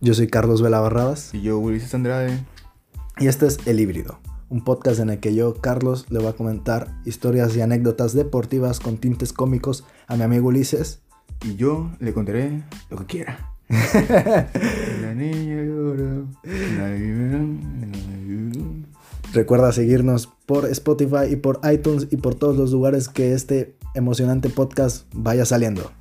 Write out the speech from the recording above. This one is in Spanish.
Yo soy Carlos Velabarradas Y yo, Ulises Andrade. y este es El Híbrido, un podcast en el que yo, Carlos, le voy a comentar historias y anécdotas deportivas con tintes cómicos a mi amigo Ulises. Y yo le contaré lo que quiera. La niña llora. Recuerda seguirnos por Spotify y por iTunes y por todos los lugares que este emocionante podcast vaya saliendo.